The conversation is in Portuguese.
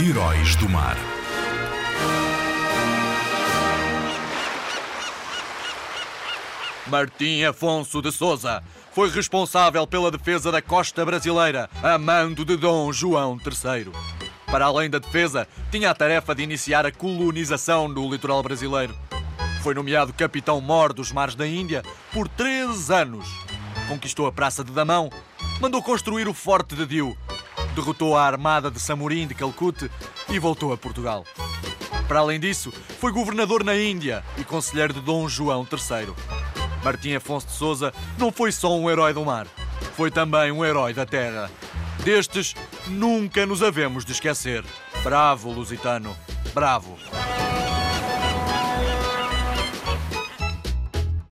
Heróis do Mar. Martim Afonso de Souza foi responsável pela defesa da costa brasileira, a mando de Dom João III. Para além da defesa, tinha a tarefa de iniciar a colonização do litoral brasileiro. Foi nomeado capitão-mor dos mares da Índia por 13 anos. Conquistou a Praça de Damão, mandou construir o Forte de Diu, derrotou a armada de Samorim de Calcute e voltou a Portugal. Para além disso, foi governador na Índia e conselheiro de Dom João III. Martim Afonso de Souza não foi só um herói do mar, foi também um herói da terra. Destes, nunca nos havemos de esquecer. Bravo, Lusitano. Bravo.